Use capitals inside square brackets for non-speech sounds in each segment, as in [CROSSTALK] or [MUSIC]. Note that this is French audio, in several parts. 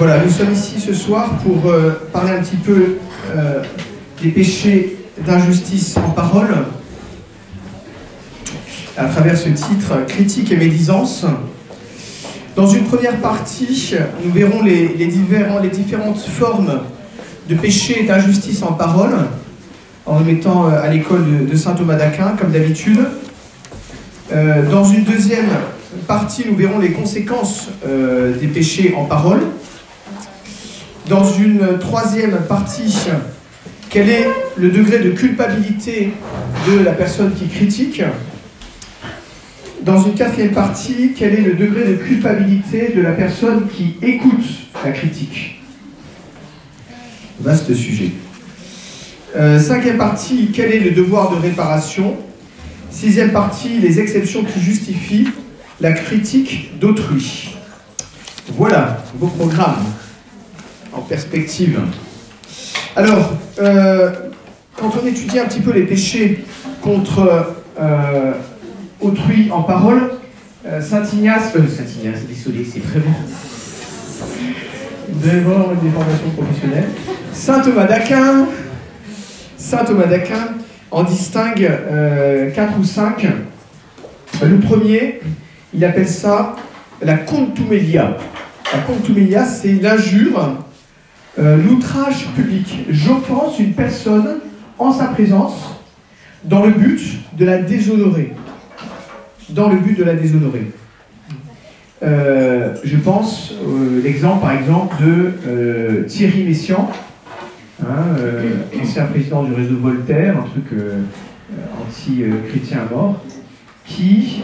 Voilà, nous sommes ici ce soir pour euh, parler un petit peu euh, des péchés d'injustice en parole, à travers ce titre Critique et médisance. Dans une première partie, nous verrons les, différentes formes de péché et d'injustice en parole, en nous mettant euh, à l'école de, saint Thomas d'Aquin, comme d'habitude. dans une deuxième partie, nous verrons les conséquences des péchés en parole. Dans une troisième partie, quel est le degré de culpabilité de la personne qui critique Dans une quatrième partie, quel est le degré de culpabilité de la personne qui écoute la critique Vaste sujet. Euh, cinquième partie, quel est le devoir de réparation Sixième partie, les exceptions qui justifient la critique d'autrui. Voilà, vos programmes en perspective. Alors, euh, quand on étudie un petit peu les péchés contre euh, autrui en parole, euh, Saint Ignace, Saint Ignace, désolé, c'est très bon. Devant des [LAUGHS] formations professionnelles. Saint Thomas d'Aquin, Saint Thomas d'Aquin en distingue quatre ou cinq. Le premier, il appelle ça la contumelia. La contumelia, c'est l'injure euh, l'outrage public. J'offense une personne en sa présence dans le but de la déshonorer. Dans le but de la déshonorer. Euh, je pense euh, l'exemple par exemple de Thierry Messiaen, hein, ancien président du réseau Voltaire, un truc anti-chrétien mort, qui,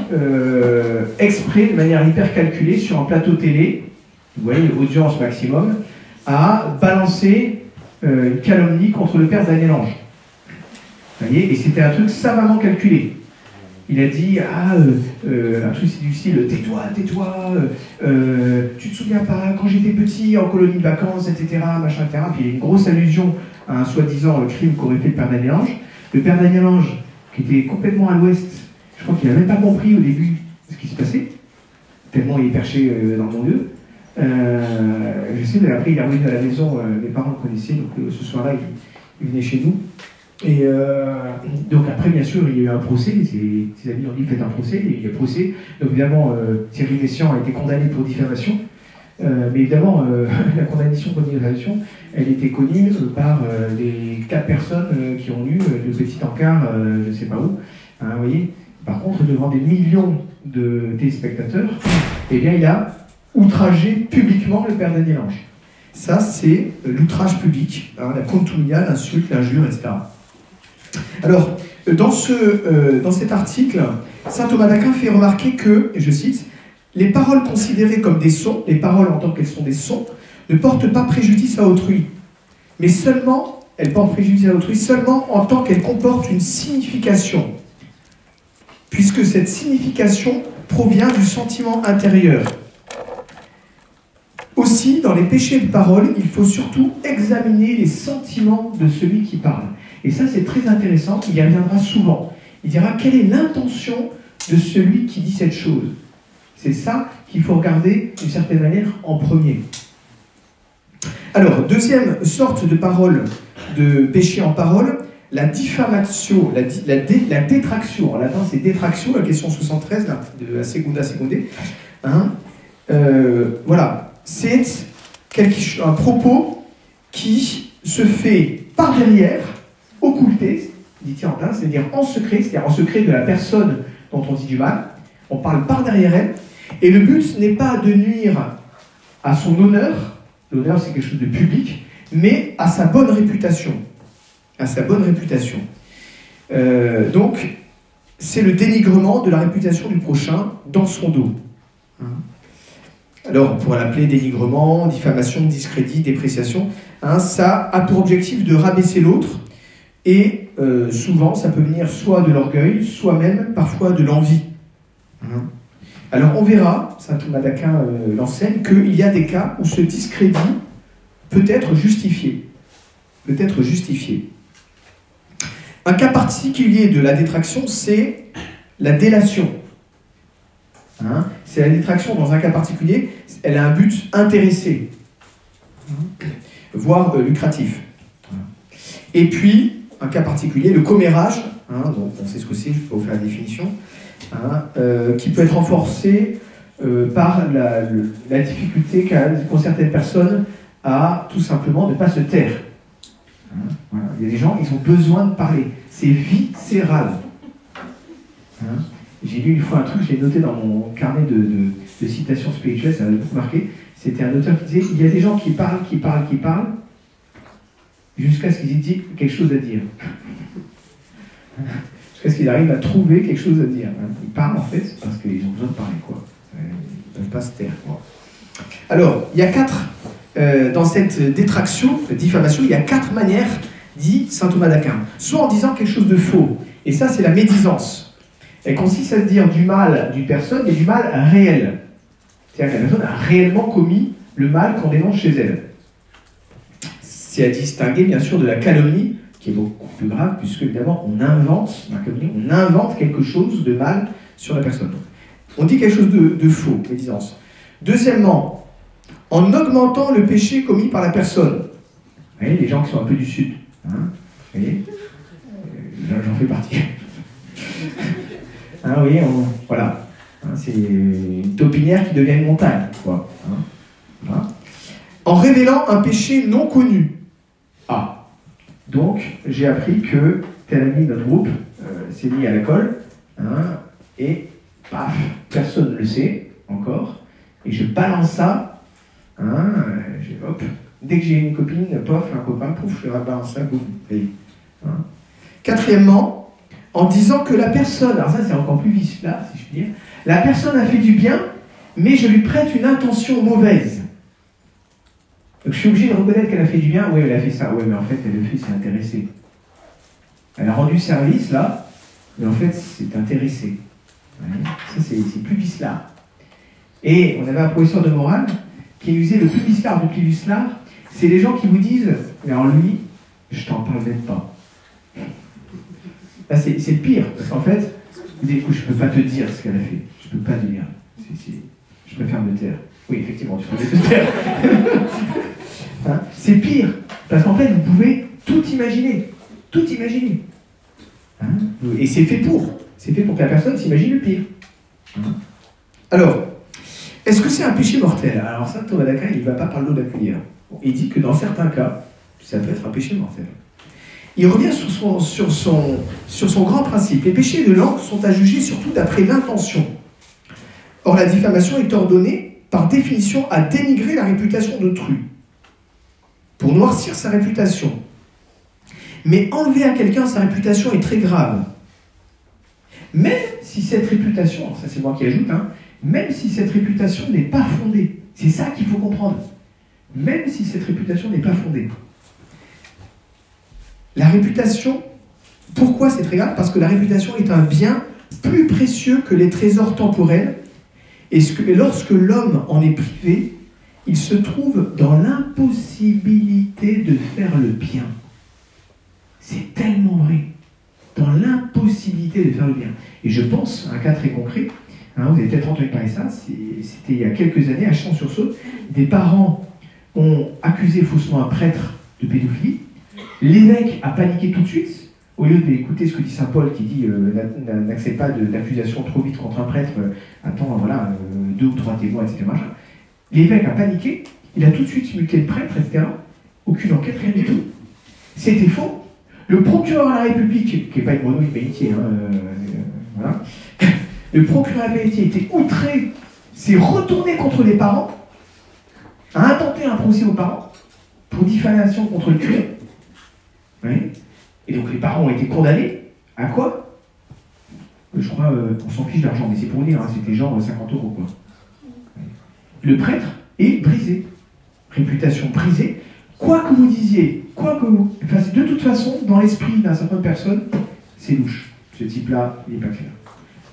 exprès, de manière hyper calculée, sur un plateau télé, vous voyez, audience maximum, a balancé euh, une calomnie contre le père Daniel Ange. Vous voyez Et c'était un truc savamment calculé. Il a dit Ah, euh, euh, un truc du style Tais-toi, tais-toi, tu te souviens pas, quand j'étais petit en colonie de vacances, etc., machin, etc. Puis il y a une grosse allusion à un soi-disant crime qu'aurait fait le père Daniel Ange. Le père Daniel Ange, qui était complètement à l'ouest, je crois qu'il n'a même pas compris au début ce qui se passait, tellement il est perché dans mon Dieu. Euh, je sais, mais après, il est revenu à la maison, euh, mes parents le connaissaient, donc euh, ce soir-là, il, venait chez nous. Et donc après, bien sûr, il y a eu un procès, ses, amis ont dit faites un procès, il y a procès. Donc évidemment, Thierry Messiaen a été condamné pour diffamation, mais évidemment, [LAUGHS] la condamnation pour diffamation, elle était connue par les quatre personnes qui ont eu le petit encart, je ne sais pas où. Hein, voyez Par contre, devant des millions de téléspectateurs, eh bien, il a outrager publiquement le père Daniel Ange. Ça, c'est l'outrage public, hein, la contumia, l'insulte, l'injure, etc. Alors, dans, ce, euh, dans cet article, saint Thomas d'Aquin fait remarquer que, je cite, les paroles considérées comme des sons, les paroles en tant qu'elles sont des sons, ne portent pas préjudice à autrui, mais seulement, elles portent préjudice à autrui seulement en tant qu'elles comportent une signification, puisque cette signification provient du sentiment intérieur. Aussi, dans les péchés de parole, il faut surtout examiner les sentiments de celui qui parle. Et ça, c'est très intéressant, il y reviendra souvent. Il dira quelle est l'intention de celui qui dit cette chose? C'est ça qu'il faut regarder d'une certaine manière en premier. Alors, deuxième sorte de parole, de péché en parole, la diffamation, la, détraction. En latin, c'est détraction, la question 73, de la segunda seconde. Hein? Euh, voilà, c'est un propos qui se fait par derrière, occulté, dit plein, c'est-à-dire en secret, c'est-à-dire en secret de la personne dont on dit du mal. On parle par derrière elle. Et le but n'est pas de nuire à son honneur, l'honneur c'est quelque chose de public, mais à sa bonne réputation. À sa bonne réputation. Euh, donc, c'est le dénigrement de la réputation du prochain dans son dos. Alors on pourrait l'appeler dénigrement, diffamation, discrédit, dépréciation. Hein, ça a pour objectif de rabaisser l'autre et euh, souvent ça peut venir soit de l'orgueil, soit même parfois de l'envie. Hein. Alors on verra, saint Thomas d'Aquin euh, l'enseigne, qu'il y a des cas où ce discrédit peut être justifié. Peut être justifié. Un cas particulier de la détraction, c'est la délation. Hein, c'est la détraction dans un cas particulier, elle a un but intéressé. voire lucratif. Et puis, un cas particulier, le commérage, hein, donc on sait ce que c'est, je vais vous faire la définition, hein, qui peut être renforcé par la, la difficulté qu'ont certaines personnes à tout simplement ne pas se taire. Hein, Il y a des gens, ils ont besoin de parler. C'est viscéral. J'ai lu une fois un truc, je l'ai noté dans mon carnet de, citations spirituelles, ça m'a beaucoup marqué. C'était un auteur qui disait il y a des gens qui parlent, qui parlent, qui parlent, jusqu'à ce qu'ils aient quelque chose à dire. [LAUGHS] jusqu'à ce qu'ils arrivent à trouver quelque chose à dire. Hein. Ils parlent en fait parce qu'ils ont besoin de parler. Quoi. Ils ne peuvent pas se taire. Alors, il y a quatre euh, dans cette détraction, diffamation, il y a quatre manières, dit saint Thomas d'Aquin. Soit en disant quelque chose de faux, et ça c'est la médisance. Elle consiste à dire du mal d'une personne, mais du mal réel. C'est-à-dire que la personne a réellement commis le mal qu'on dénonce chez elle. C'est à distinguer bien sûr de la calomnie, qui est beaucoup plus grave, puisque évidemment on invente, on invente quelque chose de mal sur la personne. On dit quelque chose de, de faux, médisance. Deuxièmement, en augmentant le péché commis par la personne. Vous voyez, les gens qui sont un peu du sud. Hein vous voyez euh, J'en fais partie. Hein, voyez, voilà. Hein, c'est une topinière qui devient une montagne. Hein en révélant un péché non connu. Ah. Donc, j'ai appris que tel ami de notre groupe euh, s'est mis à l'école, hein, et paf, personne ne le sait encore, et je balance ça. Dès que j'ai une copine, pof, un copain, pouf, je balance un boum. Quatrièmement, en disant que la personne, alors ça c'est encore plus vicieux là, si je puis dire, la personne a fait du bien, mais je lui prête une intention mauvaise. Donc je suis obligé de reconnaître qu'elle a fait du bien, oui elle a fait ça, oui mais en fait elle le fait, c'est intéressé. Elle a rendu service là, mais en fait c'est intéressé. Ça c'est plus vice là. Et on avait un professeur de morale qui usé le plus bizarre du plus c'est les gens qui vous disent Mais en lui, je t'en parle même pas. Là, c'est pire, parce qu'en fait, Je peux pas te dire ce qu'elle a fait. Je peux pas te dire. je préfère me taire. Oui, effectivement, tu peux te taire. [LAUGHS] Hein? c'est pire, parce qu'en fait, vous pouvez tout imaginer. Tout imaginer. Hein? Et c'est fait pour. C'est fait pour que la personne s'imagine le pire. Hein? Alors, est-ce que c'est un péché mortel? Alors saint Thomas d'Aquin, il ne va pas par l'eau de la. Il dit que dans certains cas, ça peut être un péché mortel. Il revient sur son, grand principe. Les péchés de langue sont à juger surtout d'après l'intention. Or, la diffamation est ordonnée, par définition, à dénigrer la réputation d'autrui, pour noircir sa réputation. Mais enlever à quelqu'un sa réputation est très grave. Même si cette réputation, ça c'est moi qui ajoute, hein, même si cette réputation n'est pas fondée. C'est ça qu'il faut comprendre. Même si cette réputation n'est pas fondée. La réputation, pourquoi c'est très grave? Parce que la réputation est un bien plus précieux que les trésors temporels. Et lorsque l'homme en est privé, il se trouve dans l'impossibilité de faire le bien. C'est tellement vrai. Dans l'impossibilité de faire le bien. Et je pense un cas très concret Hein, vous avez peut-être entendu parler ça, c'était il y a quelques années à Champs-sur-Saône. Des parents ont accusé faussement un prêtre de pédophilie. L'évêque a paniqué tout de suite. Au lieu d'écouter ce que dit saint Paul qui dit euh, n'accepte pas d'accusation trop vite contre un prêtre, euh, attends, voilà, euh, deux ou trois témoins, etc. L'évêque a paniqué, il a tout de suite muté le prêtre, etc. Aucune enquête, rien du tout. C'était faux. Le procureur de la République, qui n'est pas une monnaie de hein, voilà, [LAUGHS] le procureur avait été outré, s'est retourné contre les parents, a intenté un procès aux parents pour diffamation contre le curé. Et donc les parents ont été condamnés à quoi? Je crois, euh, on s'en fiche d'argent, mais c'est pour dire, hein, c'était genre 50 euros. Quoi. Le prêtre est brisé. Réputation brisée. Quoi que vous disiez, quoi que vous. de toute façon, dans l'esprit d'une certaine personne, c'est louche. Ce type-là, il n'est pas clair.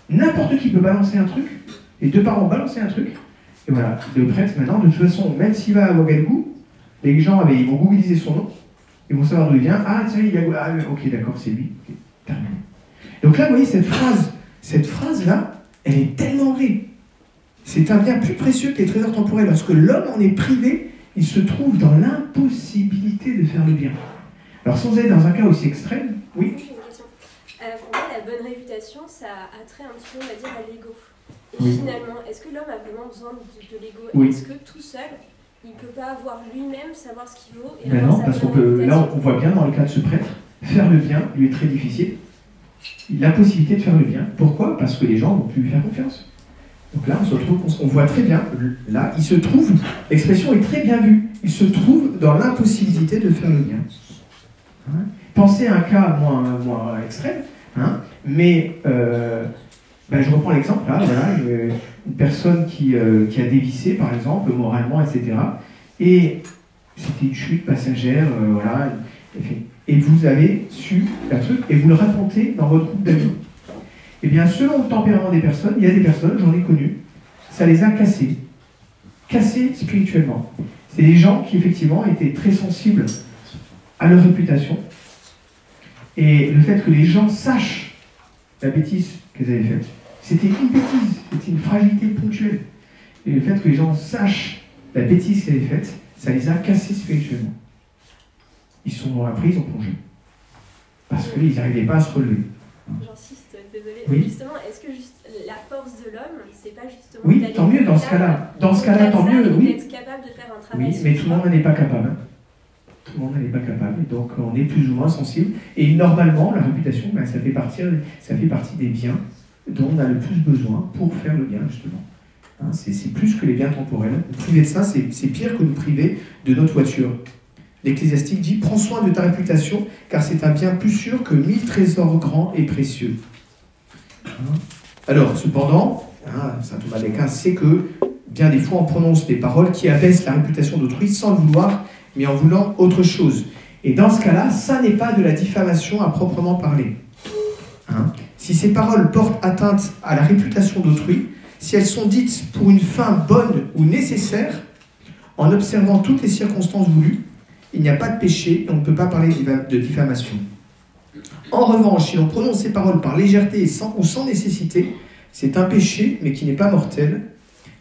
N'importe qui peut balancer un truc, les deux parents balancer un truc, et voilà, le prêtre maintenant, de toute façon, même s'il va à Ouagadougou, les gens ils vont googliser son nom, ils vont savoir d'où il vient, ah tiens, il a. Ah, ok, d'accord, c'est lui, terminé. Donc là, vous voyez, cette phrase, cette phrase-là, elle est tellement vraie. C'est un bien plus précieux que les trésors temporels. Lorsque l'homme en est privé, il se trouve dans l'impossibilité de faire le bien. Alors sans être dans un cas aussi extrême, oui. Euh, pour moi, la bonne réputation, ça a trait un petit peu, on va dire, à l'ego. Et Oui. finalement, est-ce que l'homme a vraiment besoin de, de l'ego? Oui. Est-ce que tout seul, il ne peut pas avoir lui-même, savoir ce qu'il vaut et Ben non, parce qu'on peut, là on voit bien dans le cas de ce prêtre, faire le bien lui est très difficile. Il a la possibilité de faire le bien. Pourquoi? Parce que les gens vont plus lui faire confiance. Donc là, on se retrouve, on voit très bien, là, il se trouve, l'expression est très bien vue, il se trouve dans l'impossibilité de faire le bien. Hein? Pensez à un cas moins, moins extrême, hein, mais euh, ben, je reprends l'exemple, là, voilà, une personne qui, euh, qui a dévissé, par exemple, moralement, etc. Et c'était une chute passagère, euh, voilà, et vous avez su un truc, et vous le racontez dans votre groupe d'amis. Eh bien, selon le tempérament des personnes, il y a des personnes, j'en ai connu, ça les a cassés, cassés spirituellement. C'est des gens qui, effectivement, étaient très sensibles à leur réputation, et le fait que les gens sachent la bêtise qu'elles avaient faite, c'était une bêtise, c'était une fragilité ponctuelle. Et le fait que les gens sachent la bêtise qu'elles avaient faite, ça les a cassés spirituellement. Ils sont après, ils ont plongé. Parce qu'ils n'arrivaient pas à se relever. J'insiste, désolé. Oui. Justement, est-ce que juste la force de l'homme, c'est pas justement. Oui, tant mieux dans ce cas-là. Dans ce cas-là, tant mieux, oui. d'être capable de faire un travail. Oui, sur mais tout le monde n'en est pas capable. hein. Tout le monde n'en est pas capable. Et donc, on est plus ou moins sensible. Et normalement, la réputation, ben, ça, fait partie, ça fait partie des biens dont on a le plus besoin pour faire le bien, justement. Hein, c'est plus que les biens temporels. Priver de ça, c'est pire que nous priver de notre voiture. L'Ecclésiastique dit Prends soin de ta réputation, car c'est un bien plus sûr que mille trésors grands et précieux. Hein Alors, cependant, hein, saint Thomas d'Aquin sait que bien des fois on prononce des paroles qui abaissent la réputation d'autrui sans le vouloir, mais en voulant autre chose. Et dans ce cas-là, ça n'est pas de la diffamation à proprement parler. Si ces paroles portent atteinte à la réputation d'autrui, si elles sont dites pour une fin bonne ou nécessaire, en observant toutes les circonstances voulues, il n'y a pas de péché et on ne peut pas parler de diffamation. En revanche, si l'on prononce ces paroles par légèreté ou sans nécessité, c'est un péché, mais qui n'est pas mortel,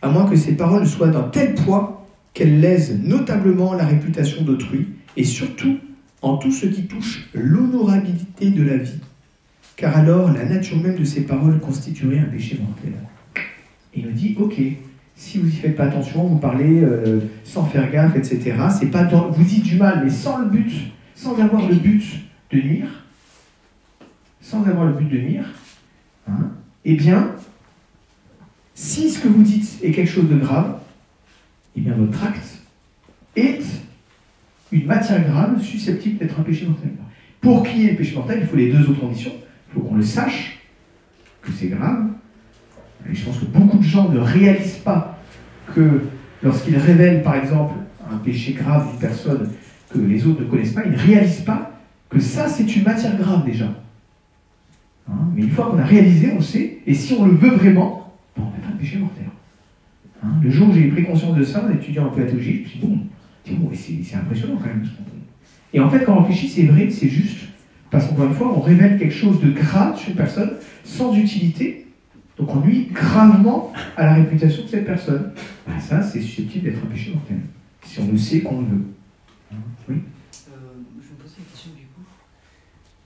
à moins que ces paroles soient d'un tel poids qu'elles lèsent notablement la réputation d'autrui, et surtout en tout ce qui touche l'honorabilité de la vie, car alors la nature même de ces paroles constituerait un péché mortel. Et il nous dit, ok, si vous y faites pas attention, vous parlez euh, sans faire gaffe, etc. C'est pas vous dites du mal, mais sans le but, sans avoir le but de nuire, sans avoir le but de nuire, hein, eh bien, si ce que vous dites est quelque chose de grave, eh bien votre acte est une matière grave susceptible d'être un péché mortel. Pour qu'il y ait le péché mortel, il faut les deux autres conditions. Il faut qu'on le sache, que c'est grave. Et je pense que beaucoup de gens ne réalisent pas que lorsqu'ils révèlent, par exemple, un péché grave d'une personne que les autres ne connaissent pas, ils ne réalisent pas que ça, c'est une matière grave déjà. Hein, mais une fois qu'on a réalisé, on sait, et si on le veut vraiment, on va faire un péché mortel. Hein, le jour où j'ai pris conscience de ça, en étudiant un peu la théologie, je me suis dit, bon, c'est impressionnant quand même. ce qu'on. Et en fait, quand on réfléchit, c'est vrai, c'est juste. Parce qu'encore une fois, on révèle quelque chose de grave sur une personne sans utilité. Donc on nuit gravement à la réputation de cette personne. Ben, ça, c'est susceptible d'être un péché mortel. Si on le sait qu'on le veut. Oui Euh, je me posais la question du coup.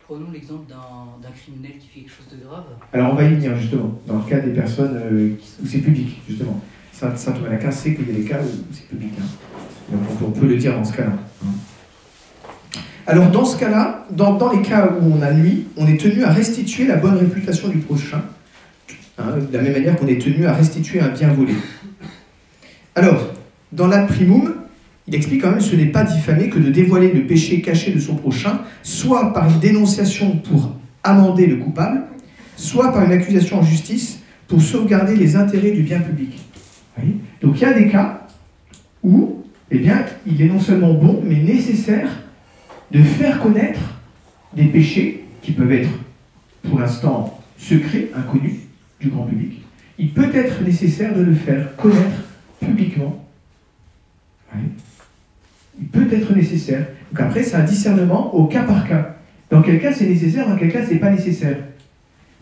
Prenons l'exemple d'un criminel qui fait quelque chose de grave. Alors on va y venir justement, dans le cas des personnes euh, qui- où c'est public, justement. Saint, Saint d'Aquin sait qu'il y a des cas où c'est public. hein. Donc on peut, on peut le dire dans ce cas-là. hein. Alors dans ce cas-là, dans, les cas où on a nuit, on est tenu à restituer la bonne réputation du prochain, hein, de la même manière qu'on est tenu à restituer un bien volé. Alors, dans l'ad primum, il explique quand même ce n'est pas diffamer que de dévoiler le péché caché de son prochain, soit par une dénonciation pour amender le coupable, soit par une accusation en justice pour sauvegarder les intérêts du bien public. Donc il y a des cas où eh bien, il est non seulement bon, mais nécessaire de faire connaître des péchés qui peuvent être, pour l'instant, secrets, inconnus du grand public. Il peut être nécessaire de le faire connaître publiquement. Il peut être nécessaire. Donc après, c'est un discernement au cas par cas. Dans quel cas c'est nécessaire, dans quel cas c'est pas nécessaire.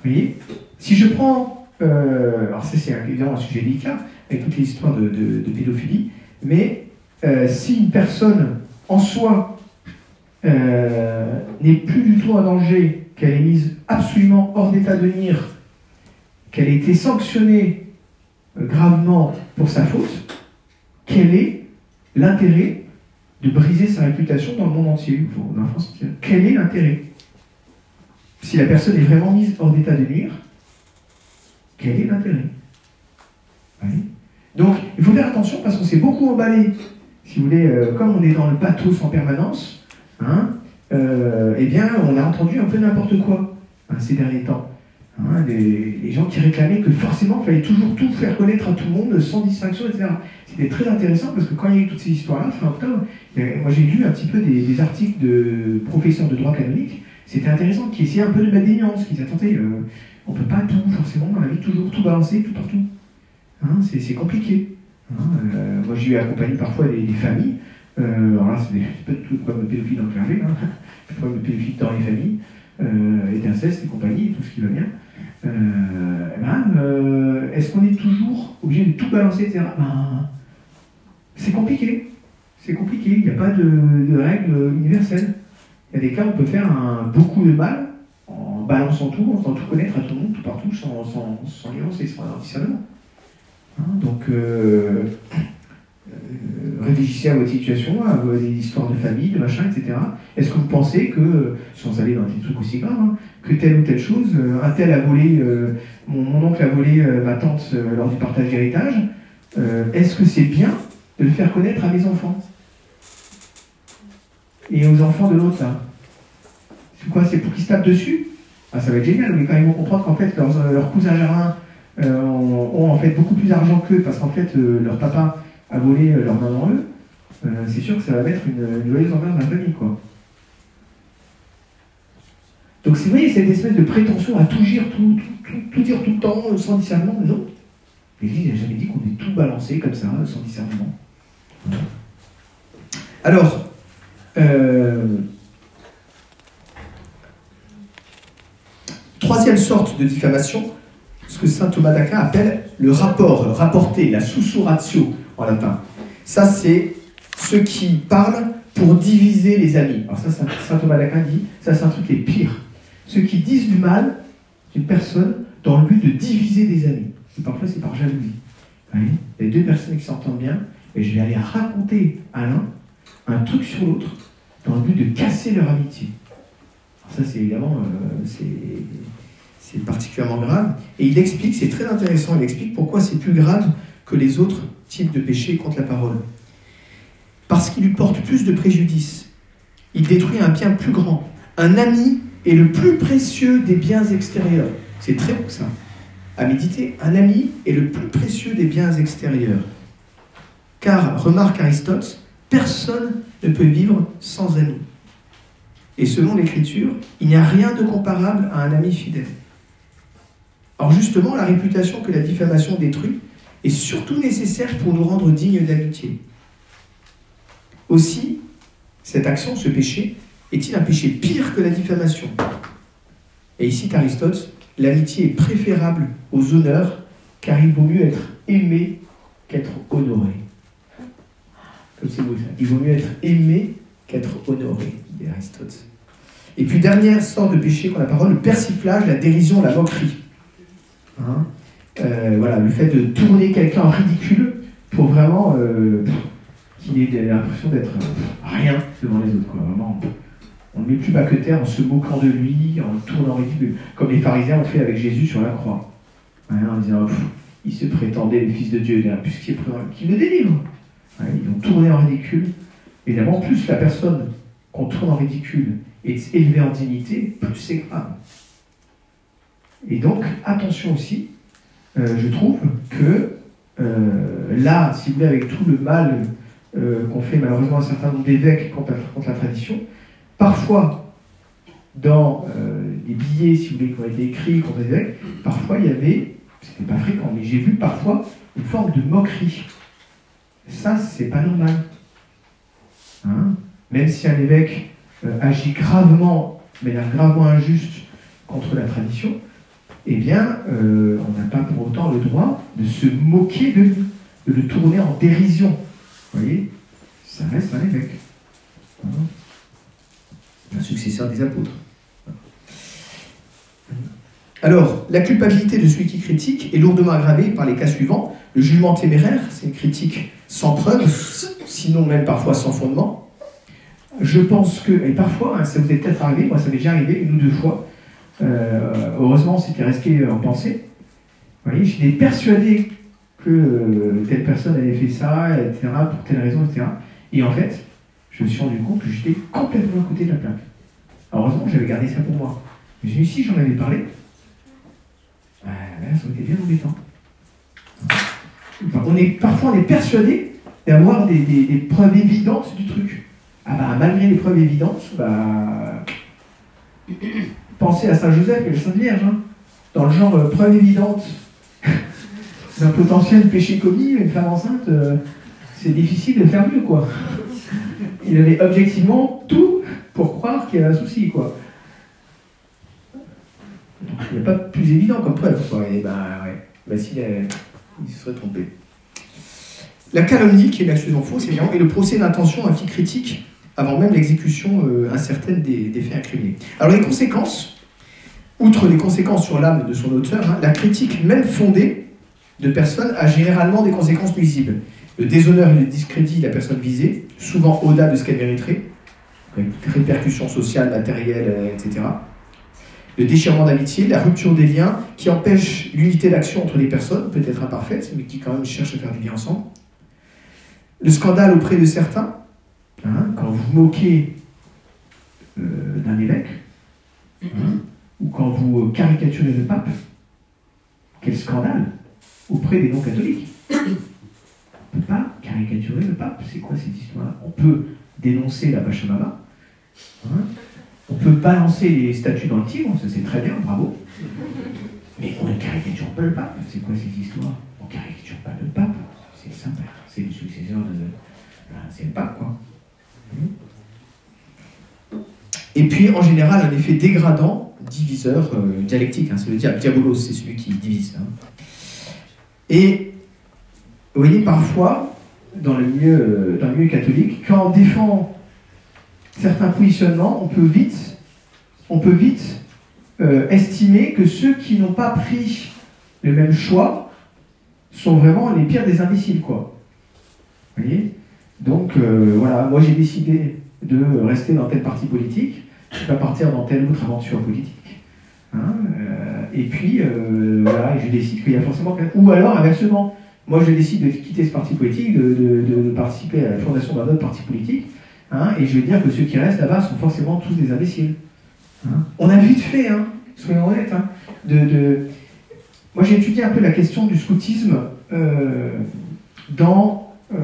Vous voyez? Si je prends. euh, alors, ça, c'est évidemment un sujet délicat, avec histoires de, de- de pédophilie, mais euh, si une personne en soi euh, n'est plus du tout en danger, qu'elle est mise absolument hors d'état de nuire, qu'elle a été sanctionnée euh, gravement pour sa faute, quel est l'intérêt de briser sa réputation dans le monde entier, Quel est l'intérêt? Si la personne est vraiment mise hors d'état de nuire, quel est l'intérêt? Donc, il faut faire attention parce qu'on s'est beaucoup emballé, si vous voulez, euh, comme on est dans le pathos en permanence, hein, euh, eh bien, on a entendu un peu n'importe quoi hein, ces derniers temps. Hein, les, gens qui réclamaient que forcément, il fallait toujours tout faire connaître à tout le monde, sans distinction, etc. C'était très intéressant parce que quand il y a eu toutes ces histoires-là, fin octobre, euh, moi j'ai lu un petit peu des, des articles de professeurs de droit canonique, c'était intéressant, qui essayaient un peu de mettre des nuances, qui disaient, euh, on ne peut pas tout, forcément, dans la vie, toujours tout balancer, tout partout. Hein, c'est compliqué. Euh, moi j'ai accompagné parfois des, des familles, euh, alors là c'est des- pas tout le problème de pédophilie dans le clergé, hein, le problème de pédophilie dans les familles, euh, et d'inceste et compagnie, tout ce qui va bien. Euh, eh ben, euh, Est-ce qu'on est toujours obligé de tout balancer, etc. Ben, c'est compliqué. C'est compliqué. Il n'y a pas de, règle universelle. Il y a des cas où on peut faire un- beaucoup de mal en balançant tout, en faisant tout connaître à tout le monde, tout partout, sans, sans, sans nuance sans. Hein, donc, euh, euh, réfléchissez à votre situation, à vos histoires de famille, de machin, etc. Est-ce que vous pensez que, sans aller dans des trucs aussi graves, hein, que telle ou telle chose, euh, un tel a volé, euh, mon, oncle a volé euh, ma tante euh, lors du partage d'héritage, euh, est-ce que c'est bien de le faire connaître à mes enfants Et aux enfants de l'autre, là? C'est quoi C'est pour qu'ils se tapent dessus? Ah, Ça va être génial, mais quand ils vont comprendre qu'en fait, leurs, cousins germains euh, ont, en fait beaucoup plus d'argent qu'eux, parce qu'en fait, euh, leur papa a volé euh, leur maman eux, euh, c'est sûr que ça va mettre une, une joyeuse ambiance dans la famille, quoi. Donc, vous voyez cette espèce de prétention à tout dire, tout, tout, tout- tout dire tout le temps, euh, sans discernement, non. L'Église n'a jamais dit qu'on est tout balancé comme ça, euh, sans discernement. Alors, troisième sorte de diffamation, ce que saint Thomas d'Aquin appelle le rapport, rapporter, la sussurratio en latin. Ça, c'est ceux qui parlent pour diviser les amis. Alors ça, saint Thomas d'Aquin dit, ça c'est un truc les pires. Ceux qui disent du mal d'une personne dans le but de diviser des amis. Parfois, c'est par jalousie. Y a deux personnes qui s'entendent bien, et je vais aller raconter à l'un un truc sur l'autre dans le but de casser leur amitié. Alors ça, c'est évidemment, euh, c'est particulièrement grave. Et il explique, c'est très intéressant, il explique pourquoi c'est plus grave que les autres types de péchés contre la parole. Parce qu'il lui porte plus de préjudice. Il détruit un bien plus grand. Un ami est le plus précieux des biens extérieurs. C'est très beau ça. À méditer, un ami est le plus précieux des biens extérieurs. Car, remarque Aristote, personne ne peut vivre sans ami. Et selon l'Écriture, il n'y a rien de comparable à un ami fidèle. Or justement, la réputation que la diffamation détruit est surtout nécessaire pour nous rendre dignes d'amitié. Aussi, cette action, ce péché, est-il un péché pire que la diffamation? Et ici, Aristote, l'amitié est préférable aux honneurs, car il vaut mieux être aimé qu'être honoré. Comme c'est beau ça. Il vaut mieux être aimé qu'être honoré, dit Aristote. Et puis, dernière sorte de péché qu'on a parole, le persiflage, la dérision, la moquerie. Hein? Euh, voilà, le fait de tourner quelqu'un en ridicule pour vraiment euh, qu'il ait l'impression d'être euh, rien devant les autres. Quoi. Vraiment, on ne met plus bas que terre en se moquant de lui, en le tournant ridicule, comme les pharisiens ont fait avec Jésus sur la croix. Hein, en disant, il se prétendait le Fils de Dieu, il le délivre. Hein, ils l'ont tourné en ridicule. Évidemment, plus la personne qu'on tourne en ridicule est élevée en dignité, plus c'est grave. Et donc, attention aussi, euh, je trouve que euh, là, si vous voulez, avec tout le mal euh, qu'ont fait malheureusement un certain nombre d'évêques contre, la- tradition, parfois, dans les billets, si vous voulez, qui ont été écrits contre les évêques, parfois il y avait, c'était pas fréquent, mais j'ai vu parfois une forme de moquerie. Ça, c'est pas normal. Hein? Même si un évêque agit gravement, mais manière gravement injuste contre la tradition, eh bien, euh, on n'a pas pour autant le droit de se moquer de lui, de le tourner en dérision. Vous voyez ça reste un évêque. Un successeur des apôtres. Alors, la culpabilité de celui qui critique est lourdement aggravée par les cas suivants. Le jugement téméraire, c'est une critique sans preuve, sinon même parfois sans fondement. Je pense que, et parfois, hein, ça vous est peut-être arrivé, moi ça m'est déjà arrivé une ou deux fois, heureusement c'était resté en pensée. Vous voyez, j'étais persuadé que euh, telle personne avait fait ça, etc., pour telle raison, etc. Et en fait, je me suis rendu compte que j'étais complètement à côté de la plaque. heureusement, j'avais gardé ça pour moi. Mais si j'en avais parlé, bah, ça aurait été bien embêtant. parfois, on est persuadé d'avoir des, preuves évidentes du truc. Ah bah, malgré les preuves évidentes, bah, pensez à Saint-Joseph et la Sainte Vierge. Hein. Dans le genre euh, preuve évidente [LAUGHS] d'un potentiel péché commis, une femme enceinte, euh, c'est difficile de faire mieux, quoi. Il avait objectivement tout pour croire qu'il y avait un souci, quoi. Il n'y a pas plus évident comme preuve. Ouais. Ben, s'il il se serait trompé. La calomnie, qui est l'accusation fausse, et le procès d'intention à qui critique avant même l'exécution euh, incertaine des, faits incriminés. Alors les conséquences, outre les conséquences sur l'âme de son auteur, hein, la critique même fondée de personnes a généralement des conséquences nuisibles. Le déshonneur et le discrédit de la personne visée, souvent au-delà de ce qu'elle mériterait, avec répercussions sociales, matérielles, euh, etc le déchirement d'amitié, la rupture des liens qui empêche l'unité d'action entre les personnes, peut-être imparfaites, mais qui quand même cherchent à faire du bien ensemble. Le scandale auprès de certains, hein, quand vous moquez euh, d'un évêque, hein, ou quand vous caricaturez le pape, quel scandale auprès des non-catholiques. On ne peut pas caricaturer le pape. C'est quoi cette histoire? On peut dénoncer la Pachamama, hein, on peut balancer les statues dans le Tibre, ça c'est très bien, bravo. Mais on ne caricature pas le pape. C'est quoi cette histoire? On ne caricature pas le pape. C'est simple. C'est le successeur de. C'est le pape, quoi. Et puis, en général, un effet dégradant, diviseur, euh, dialectique. Hein, c'est le. Diabolos, c'est celui qui divise. Hein. Et, vous voyez, parfois, dans le milieu, euh, dans le milieu catholique, quand on défend certains positionnements, on peut vite, on peut vite euh, estimer que ceux qui n'ont pas pris le même choix sont vraiment les pires des imbéciles, quoi. Vous voyez? Donc, euh, voilà, moi j'ai décidé de rester dans tel parti politique, je ne vais pas partir dans telle autre aventure politique. Hein, euh, et puis, voilà, je décide qu'il y a forcément... Ou alors, inversement, moi je décide de quitter ce parti politique, de participer à la fondation d'un autre parti politique, Hein, et je veux dire que ceux qui restent là-bas sont forcément tous des imbéciles. Hein. On a vite fait, hein, soyons honnêtes. de, Moi, j'ai étudié un peu la question du scoutisme euh, dans. Euh,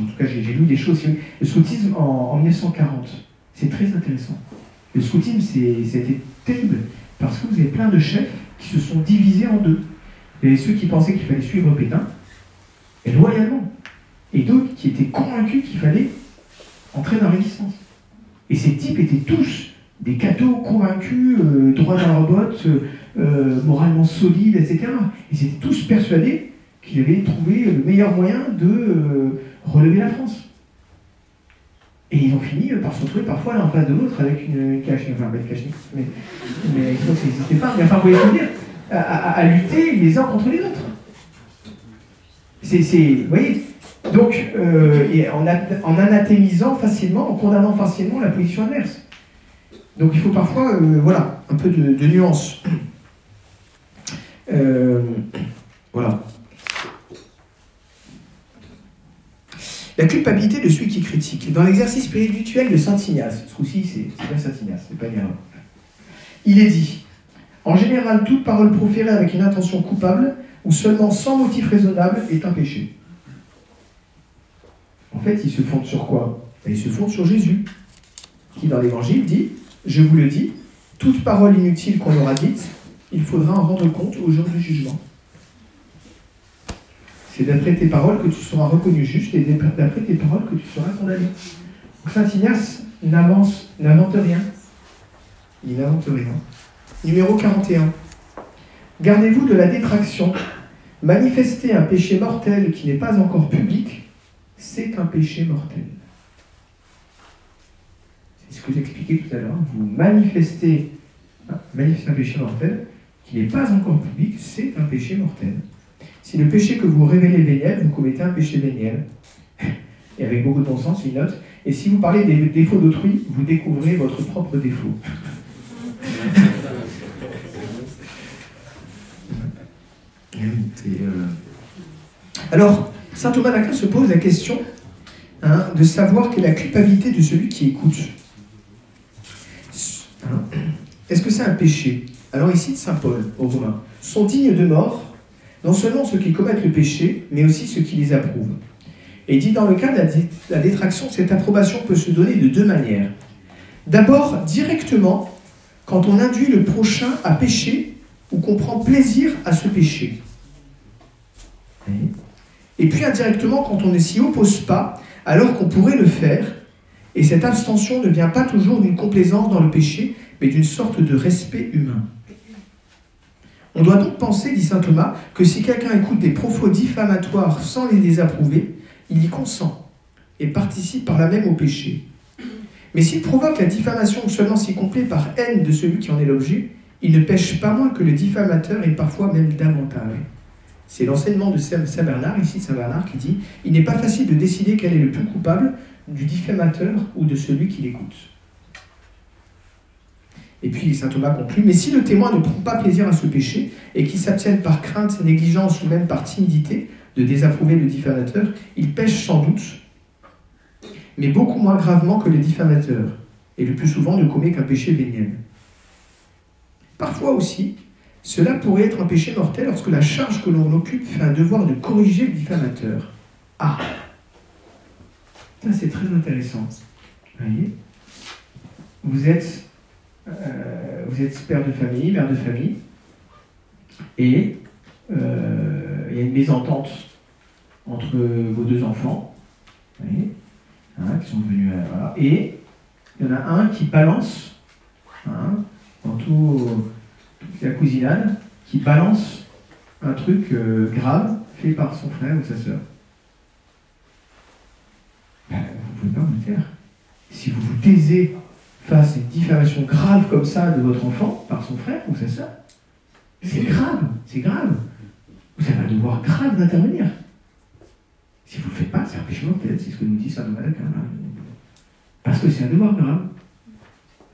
en tout cas, j'ai lu des choses. Le scoutisme en, 1940, c'est très intéressant. Le scoutisme, c'était terrible parce que vous avez plein de chefs qui se sont divisés en deux. Il avait ceux qui pensaient qu'il fallait suivre Pétain, et loyalement et d'autres qui étaient convaincus qu'il fallait entrer dans la résistance. Et ces types étaient tous des cathos convaincus, euh, droits dans leurs bottes, euh, moralement solides, etc. Ils étaient tous persuadés qu'ils avaient trouvé le meilleur moyen de euh, relever la France. Et ils ont fini par se retrouver parfois l'un en face de l'autre avec une cache, enfin une cache, mais, mais ça n'existait pas. Mais enfin, vous voyez dire, à, lutter les uns contre les autres. C'est, vous voyez, donc, euh, en, en, anathémisant facilement, en condamnant facilement la position adverse. Donc il faut parfois, euh, voilà, un peu de, nuance. Euh, voilà. La culpabilité de celui qui critique. Dans l'exercice spirituel de Saint Ignace, ce coup-ci c'est pas Saint Ignace, c'est pas une Il est dit En général, toute parole proférée avec une intention coupable ou seulement sans motif raisonnable est un péché. En fait, ils se fondent sur quoi? Ben, Ils se fondent sur Jésus, qui dans l'Évangile dit, je vous le dis, toute parole inutile qu'on aura dite, il faudra en rendre compte au jour du jugement. C'est d'après tes paroles que tu seras reconnu juste et d'après tes paroles que tu seras condamné. Saint Ignace n'invente rien. Il n'invente rien. Numéro 41. Gardez-vous de la détraction. Manifester un péché mortel qui n'est pas encore public c'est un péché mortel. C'est ce que j'expliquais tout à l'heure. Vous manifestez un péché mortel qui n'est pas encore public, c'est un péché mortel. Si le péché que vous révélez véniel, vous commettez un péché véniel. Et avec beaucoup de bon sens, il note. Et si vous parlez des défauts d'autrui, vous découvrez votre propre défaut. Alors, saint Thomas d'Aquin se pose la question hein, de savoir quelle est la culpabilité de celui qui écoute. Hein, est-ce que c'est un péché? Alors ici, de saint Paul aux Romains sont dignes de mort non seulement ceux qui commettent le péché, mais aussi ceux qui les approuvent. Et dit dans le cas de la détraction, cette approbation peut se donner de deux manières. D'abord, directement, quand on induit le prochain à pécher ou qu'on prend plaisir à ce péché. Et puis indirectement, quand on ne s'y oppose pas, alors qu'on pourrait le faire, et cette abstention ne vient pas toujours d'une complaisance dans le péché, mais d'une sorte de respect humain. On doit donc penser, dit saint Thomas, que si quelqu'un écoute des propos diffamatoires sans les désapprouver, il y consent et participe par là même au péché. Mais s'il provoque la diffamation seulement s'y complaît par haine de celui qui en est l'objet, il ne pêche pas moins que le diffamateur et parfois même davantage. C'est l'enseignement de Saint Bernard, ici Saint Bernard, qui dit Il n'est pas facile de décider quel est le plus coupable, du diffamateur ou de celui qui l'écoute. Et puis saint Thomas conclut, mais si le témoin ne prend pas plaisir à ce péché et qu'il s'abstienne par crainte, négligence ou même par timidité de désapprouver le diffamateur, il pêche sans doute, mais beaucoup moins gravement que le diffamateur, et le plus souvent ne commet qu'un péché véniel. Parfois aussi, cela pourrait être un péché mortel lorsque la charge que l'on occupe fait un devoir de corriger le diffamateur. Ah Ça c'est très intéressant. Vous voyez? Vous êtes vous êtes père de famille, mère de famille, et euh, il y a une mésentente entre vos deux enfants, hein, qui sont venus, euh, et il y en a un qui balance, hein, dans tout, la cousinade, qui balance un truc grave fait par son frère ou sa soeur. Ben, vous ne pouvez pas vous taire. Si vous vous taisez face à une diffamation grave comme ça de votre enfant par son frère ou sa soeur, c'est grave, c'est grave. Vous avez un devoir grave d'intervenir. Si vous ne le faites pas, c'est un péché mortel, c'est ce que nous dit Saint Thomas Parce que c'est un devoir grave.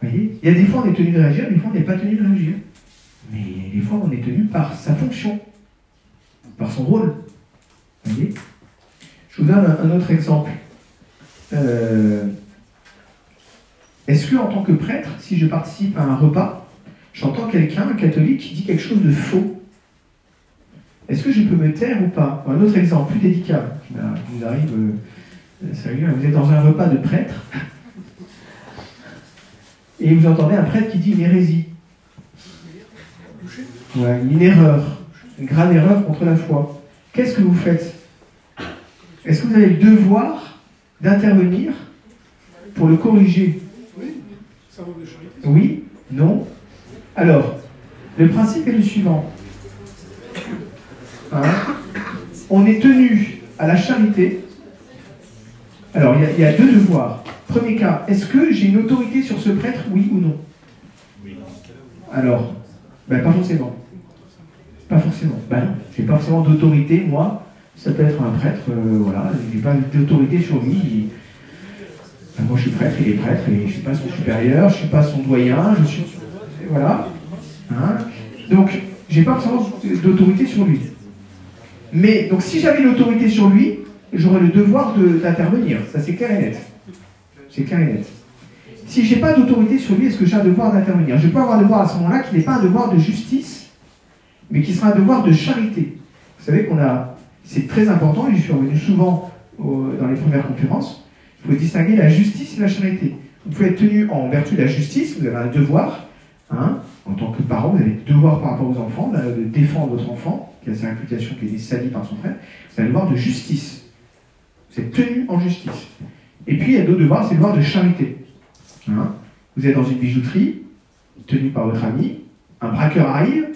Vous voyez Il y a des fois on est tenu de réagir, des fois on n'est pas tenu de réagir. Mais des fois on est tenu par sa fonction, par son rôle. Vous voyez? Je vous donne un, autre exemple. Euh, est-ce que, en tant que prêtre, si je participe à un repas, j'entends quelqu'un, un catholique, qui dit quelque chose de faux? Est-ce que je peux me taire ou pas? Un autre exemple, plus délicat, qui nous arrive. Euh, vous êtes dans un repas de prêtre, [LAUGHS] et vous entendez un prêtre qui dit une hérésie. une erreur, une grave erreur contre la foi. Qu'est-ce que vous faites? Est-ce que vous avez le devoir d'intervenir pour le corriger? Oui, non. Alors, le principe est le suivant. Hein? on est tenu à la charité. Alors, il y, a deux devoirs. Premier cas, est-ce que j'ai une autorité sur ce prêtre, oui ou non? Alors, ben, pas forcément. Pas forcément. Ben non, j'ai pas forcément d'autorité, moi. Ça peut être un prêtre, euh, voilà, j'ai pas d'autorité sur lui. Moi, je suis prêtre, il est prêtre, et je ne suis pas son supérieur, je ne suis pas son doyen, je suis. Voilà. Hein. donc, je n'ai pas forcément d'autorité sur lui. Mais, donc, si j'avais l'autorité sur lui, j'aurais le devoir d'intervenir. Ça, c'est clair et net. C'est clair et net. Si je n'ai pas d'autorité sur lui, est-ce que j'ai un devoir d'intervenir? Je peux avoir un devoir à ce moment-là qui n'est pas un devoir de justice, mais qui sera un devoir de charité. Vous savez qu'on a. C'est très important, et je suis revenu souvent dans les premières conférences. Il faut distinguer la justice et la charité. Vous pouvez être tenu en vertu de la justice, vous avez un devoir, hein, en tant que parent, vous avez un devoir par rapport aux enfants, de défendre votre enfant, qui a sa réputation qui est salie par son frère, vous avez un devoir de justice. Vous êtes tenu en justice. Et puis il y a d'autres devoirs, c'est le devoir de charité. Hein. vous êtes dans une bijouterie, tenu par votre ami, un braqueur arrive,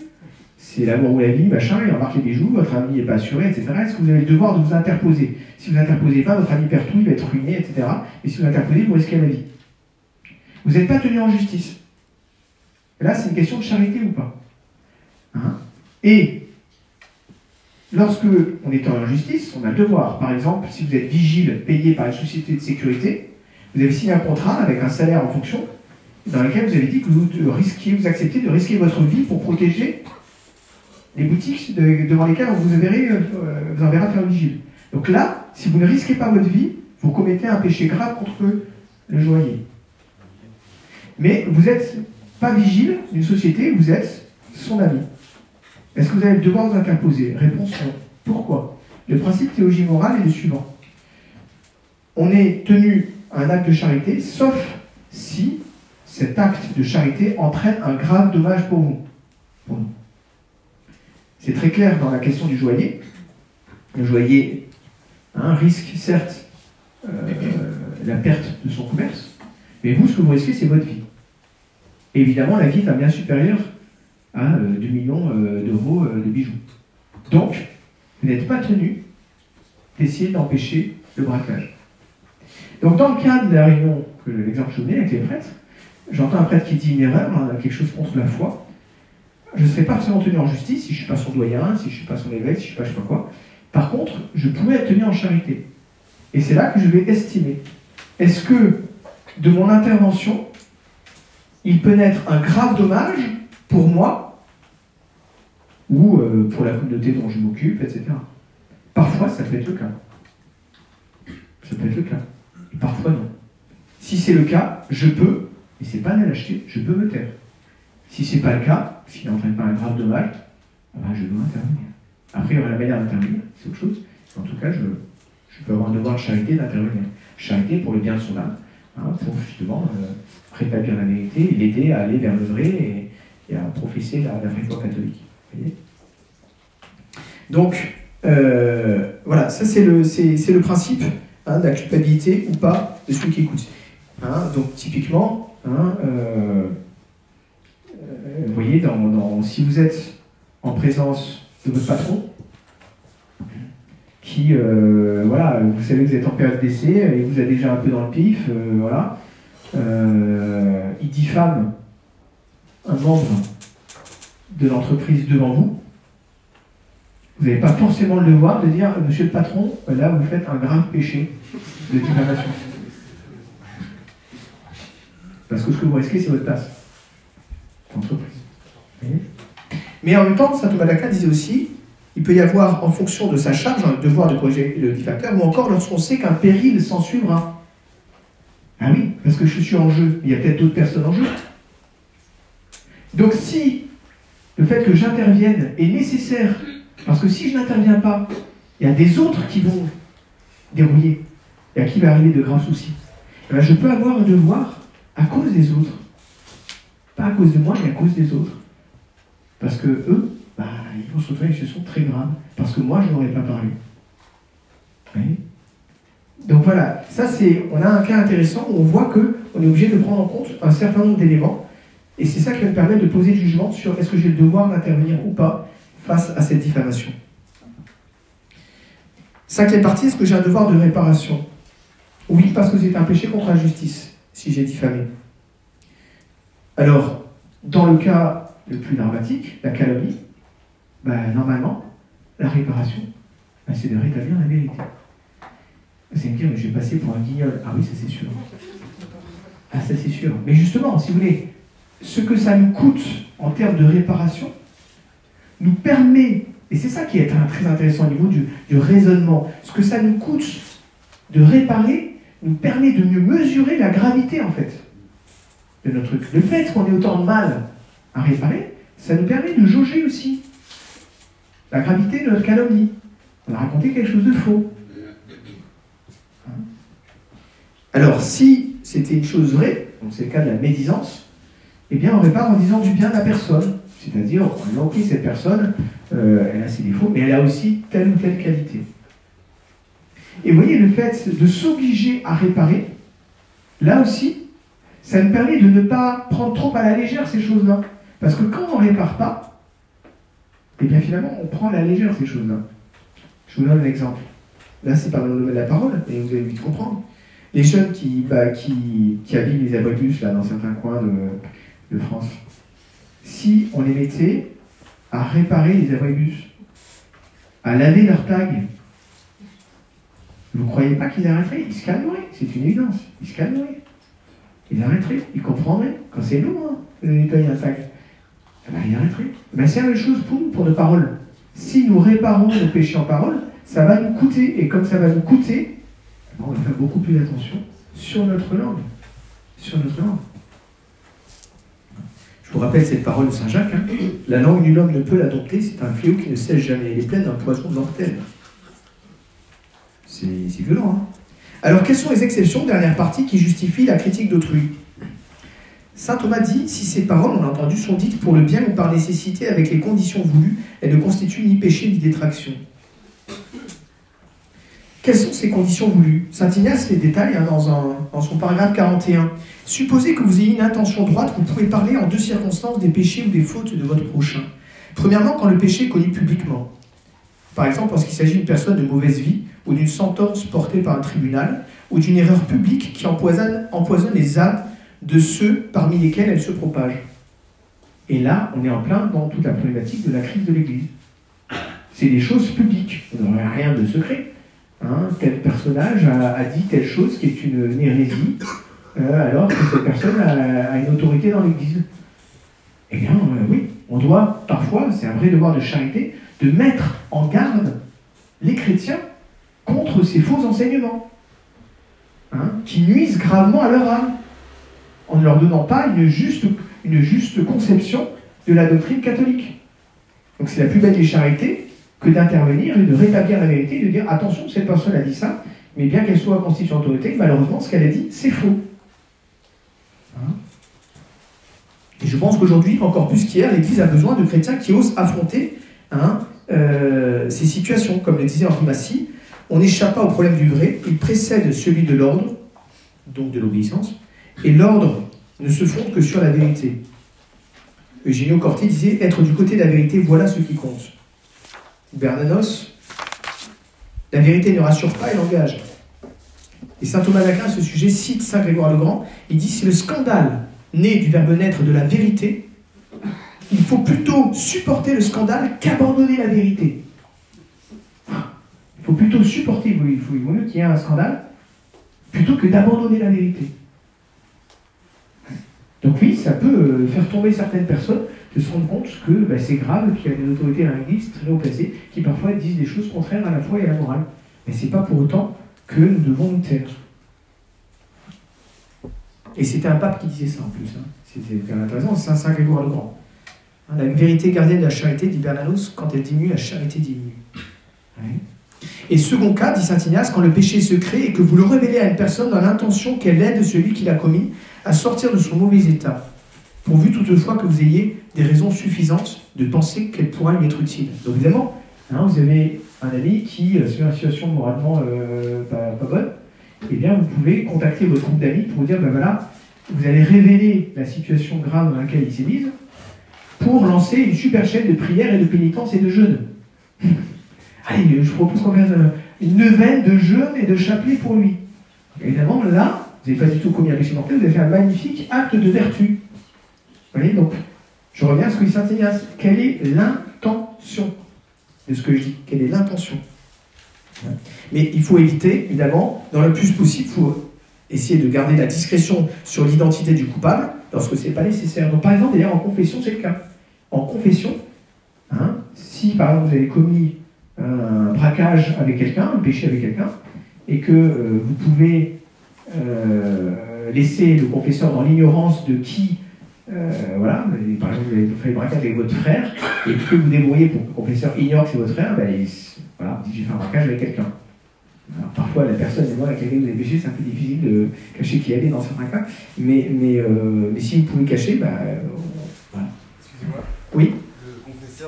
c'est l'amour ou la vie, machin, il embarque les bijoux, votre ami n'est pas assuré, etc. Est-ce que vous avez le devoir de vous interposer? Si vous n'interposez pas, votre ami perd tout, il va être ruiné, etc. Et si vous interposez, vous risquez la vie. Vous n'êtes pas tenu en justice. là, c'est une question de charité ou pas? Hein? Et lorsque on est en injustice, on a le devoir. Par exemple, si vous êtes vigile payé par une société de sécurité, vous avez signé un contrat avec un salaire en fonction, dans lequel vous avez dit que vous risquiez, vous acceptez de risquer votre vie pour protéger les boutiques devant lesquelles vous, verrez, vous enverra faire vigile. Donc là, si vous ne risquez pas votre vie, vous commettez un péché grave contre le joaillier. Mais vous n'êtes pas vigile d'une société, vous êtes son ami. Est-ce que vous avez le devoir de vous interposer? Réponse non. Pourquoi? Le principe théologie morale est le suivant. On est tenu à un acte de charité, sauf si cet acte de charité entraîne un grave dommage pour vous. C'est très clair dans la question du joaillier. Le joaillier risque, certes, euh, la perte de son commerce, mais vous, ce que vous risquez, c'est votre vie. évidemment, la vie est un bien supérieur à 2 euh, millions euh, d'euros de bijoux. Donc, vous n'êtes pas tenu d'essayer d'empêcher le braquage. Donc, dans le cadre de la réunion, que l'exemple je donnais avec les prêtres, j'entends un prêtre qui dit une erreur, hein, quelque chose contre la foi je ne serais pas forcément tenu en justice si je ne suis pas son doyen, si je ne suis pas son évêque, si je ne suis pas je sais pas quoi. Par contre, je pourrais être tenu en charité. Et c'est là que je vais estimer. Est-ce que de mon intervention, il peut naître un grave dommage pour moi ou euh, pour la communauté dont je m'occupe, etc. Parfois, ça peut être le cas. Ça peut être le cas. Parfois, non. Si c'est le cas, je peux, et c'est pas la lâcheté, je peux me taire. Si ce n'est pas le cas, s'il n'entraîne pas un grave dommage, eh ben, je dois intervenir. Après, il y aura la manière d'intervenir, c'est autre chose. En tout cas, je, peux avoir un devoir de charité d'intervenir. Charité pour le bien de son âme, hein, pour justement euh, rétablir la vérité l'aider à aller vers le vrai et, à professer la, vraie foi catholique. Donc, euh, voilà, ça c'est le, le principe hein, de la culpabilité ou pas de celui qui écoute. Hein, donc, typiquement, euh, vous voyez, dans, si vous êtes en présence de votre patron, qui, euh, voilà, vous savez que vous êtes en période d'essai et vous êtes déjà un peu dans le pif, euh, voilà, euh, il diffame un membre de l'entreprise devant vous, vous n'avez pas forcément le devoir de dire, monsieur le patron, là vous faites un grave péché de diffamation. Parce que ce que vous risquez, c'est votre place entreprise. Mais en même temps, saint Thomas d'Aquin disait aussi il peut y avoir, en fonction de sa charge, un devoir de corriger le diffamateur, ou encore lorsqu'on sait qu'un péril s'en suivra. Ah oui, parce que je suis en jeu, il y a peut-être d'autres personnes en jeu. Donc si le fait que j'intervienne est nécessaire, parce que si je n'interviens pas, il y a des autres qui vont dérouiller, et à qui va arriver de graves soucis. Eh ben, je peux avoir un devoir à cause des autres. Pas à cause de moi, mais à cause des autres. Parce que eux, bah, ils vont se retrouver une situation très grave. Parce que moi, je n'aurais pas parlé. Donc voilà, ça c'est, on a un cas intéressant où on voit qu'on est obligé de prendre en compte un certain nombre d'éléments. Et c'est ça qui va me permettre de poser le jugement sur est-ce que j'ai le devoir d'intervenir ou pas face à cette diffamation. Cinquième partie, est-ce que j'ai un devoir de réparation? Oui, parce que c'est un péché contre la justice, si j'ai diffamé. Alors, dans le cas le plus dramatique, la calomnie, ben, normalement, la réparation, ben, c'est de rétablir la vérité. C'est me dire, mais je vais passer pour un guignol. Ah oui, ça c'est sûr. Ah ça c'est sûr. Mais justement, si vous voulez, ce que ça nous coûte en termes de réparation nous permet, et c'est ça qui est très intéressant au niveau du raisonnement, ce que ça nous coûte de réparer nous permet de mieux mesurer la gravité en fait de notre. Le fait qu'on ait autant de mal à réparer, ça nous permet de jauger aussi la gravité de notre calomnie. On a raconté quelque chose de faux. Alors, si c'était une chose vraie, donc c'est le cas de la médisance, eh bien, on répare en disant du bien de la personne. C'est-à-dire, on ok, cette personne, euh, elle a ses défauts, mais elle a aussi telle ou telle qualité. Et vous voyez, le fait de s'obliger à réparer, là aussi, ça nous permet de ne pas prendre trop à la légère ces choses-là. Parce que quand on ne répare pas, Et bien finalement, on prend à la légère ces choses-là. Je vous donne un exemple. Là, c'est par le la parole, et vous allez vite comprendre. Les jeunes qui, bah, habillent les abribus là, dans certains coins de, de France, si on les mettait à réparer les abribus, à laver leurs tags, vous ne croyez pas qu'ils arrêteraient? Ils se calmeraient, c'est une évidence. Ils se calmeraient. Ils arrêteraient, ils comprendraient. Quand c'est lourd hein, de nettoyer un sac, eh ben, ils arrêteraient. Ben, c'est la même chose pour nous, pour nos paroles. Si nous réparons nos péchés en parole, ça va nous coûter. Et comme ça va nous coûter, eh ben, on va faire beaucoup plus attention sur notre langue. Sur notre langue. Je vous rappelle cette parole de Saint Jacques. Hein. La langue du homme ne peut l'adopter, c'est un fléau qui ne sèche jamais. Elle est pleine d'un poison mortel. C'est violent. Hein Alors, quelles sont les exceptions, dernière partie, qui justifient la critique d'autrui? Saint Thomas dit Si ces paroles, on a entendu, sont dites pour le bien ou par nécessité avec les conditions voulues, elles ne constituent ni péché ni détraction. Quelles sont ces conditions voulues? Saint Ignace les détaille hein, dans, dans son paragraphe 41. Supposez que vous ayez une intention droite, vous pouvez parler en deux circonstances des péchés ou des fautes de votre prochain. Premièrement, quand le péché est connu publiquement. Par exemple, lorsqu'il s'agit d'une personne de mauvaise vie, ou d'une sentence portée par un tribunal, ou d'une erreur publique qui empoisonne, les âmes de ceux parmi lesquels elle se propage. Et là, on est en plein dans toute la problématique de la crise de l'Église. C'est des choses publiques, on n'aurait rien de secret. Hein. tel personnage a, dit telle chose qui est une, hérésie, euh, alors que cette personne a, une autorité dans l'Église. Eh bien, euh, oui, on doit parfois, c'est un vrai devoir de charité, de mettre en garde les chrétiens contre ces faux enseignements, hein, qui nuisent gravement à leur âme, en ne leur donnant pas une juste, une juste conception de la doctrine catholique. Donc c'est la plus belle des charités que d'intervenir et de rétablir la vérité, de dire attention, cette personne a dit ça, mais bien qu'elle soit constituée autorité, malheureusement, ce qu'elle a dit, c'est faux. Hein. et je pense qu'aujourd'hui, encore plus qu'hier, l'Église a besoin de chrétiens qui osent affronter hein, euh, ces situations. Comme le disait Henri Massy, on n'échappe pas au problème du vrai, il précède celui de l'ordre, donc de l'obéissance, et l'ordre ne se fonde que sur la vérité. Eugenio Corti disait Être du côté de la vérité, voilà ce qui compte. Bernanos, la vérité ne rassure pas, elle engage. Et saint Thomas d'Aquin, à ce sujet, cite saint Grégoire le Grand. Il dit C'est le scandale né du verbe naître de la vérité. Il faut plutôt supporter le scandale qu'abandonner la vérité. Il faut plutôt supporter, il vaut mieux qu'il y ait un scandale, plutôt que d'abandonner la vérité. Donc oui, ça peut euh, faire tomber certaines personnes de se rendre compte que bah, c'est grave qu'il y a des autorités l'Église très haut placées qui parfois disent des choses contraires à la foi et à la morale. Mais ce n'est pas pour autant que nous devons nous taire. Et c'était un pape qui disait ça en plus. Hein. C'était intéressant, c'est Saint Grégoire le Grand. La vérité gardienne de la charité, dit Bernanos, quand elle diminue, la charité diminue. Et second cas, dit Saint Ignace, quand le péché se crée et que vous le révélez à une personne dans l'intention qu'elle aide celui qui l'a commis à sortir de son mauvais état, pourvu toutefois que vous ayez des raisons suffisantes de penser qu'elle pourra lui être utile. Donc évidemment, hein, vous avez un ami qui euh, sur une situation moralement euh, pas, bonne, eh bien vous pouvez contacter votre groupe d'amis pour vous dire, ben voilà, vous allez révéler la situation grave dans laquelle il s'est mis pour lancer une super chaîne de prière et de pénitence et de jeûne. [LAUGHS] Allez, je propose qu'on fasse une neuvaine de jeûne et de chapelet pour lui. Évidemment, là, vous n'avez pas du tout commis un péché vous avez fait un magnifique acte de vertu. Vous voyez, donc, je reviens à ce que dit Saint Ignace. Quelle est l'intention de ce que je dis? Quelle est l'intention? Mais il faut éviter, évidemment, dans le plus possible, il faut essayer de garder la discrétion sur l'identité du coupable lorsque ce n'est pas nécessaire. Donc, par exemple, d'ailleurs, en confession, c'est le cas. En confession, hein, si par exemple vous avez commis un braquage avec quelqu'un, un péché avec quelqu'un, et que euh, vous pouvez euh, laisser le confesseur dans l'ignorance de qui, euh, voilà, par exemple vous avez fait le braquage avec votre frère, et que vous débrouillez pour que le confesseur ignore que c'est votre frère, ben, il, voilà, j'ai fait un braquage avec quelqu'un. parfois, la personne et moi avec laquelle vous avez péché, c'est un peu difficile de cacher qui elle est dans certains cas, mais, mais, mais si vous pouvez cacher, ben, voilà. Excusez-moi. Oui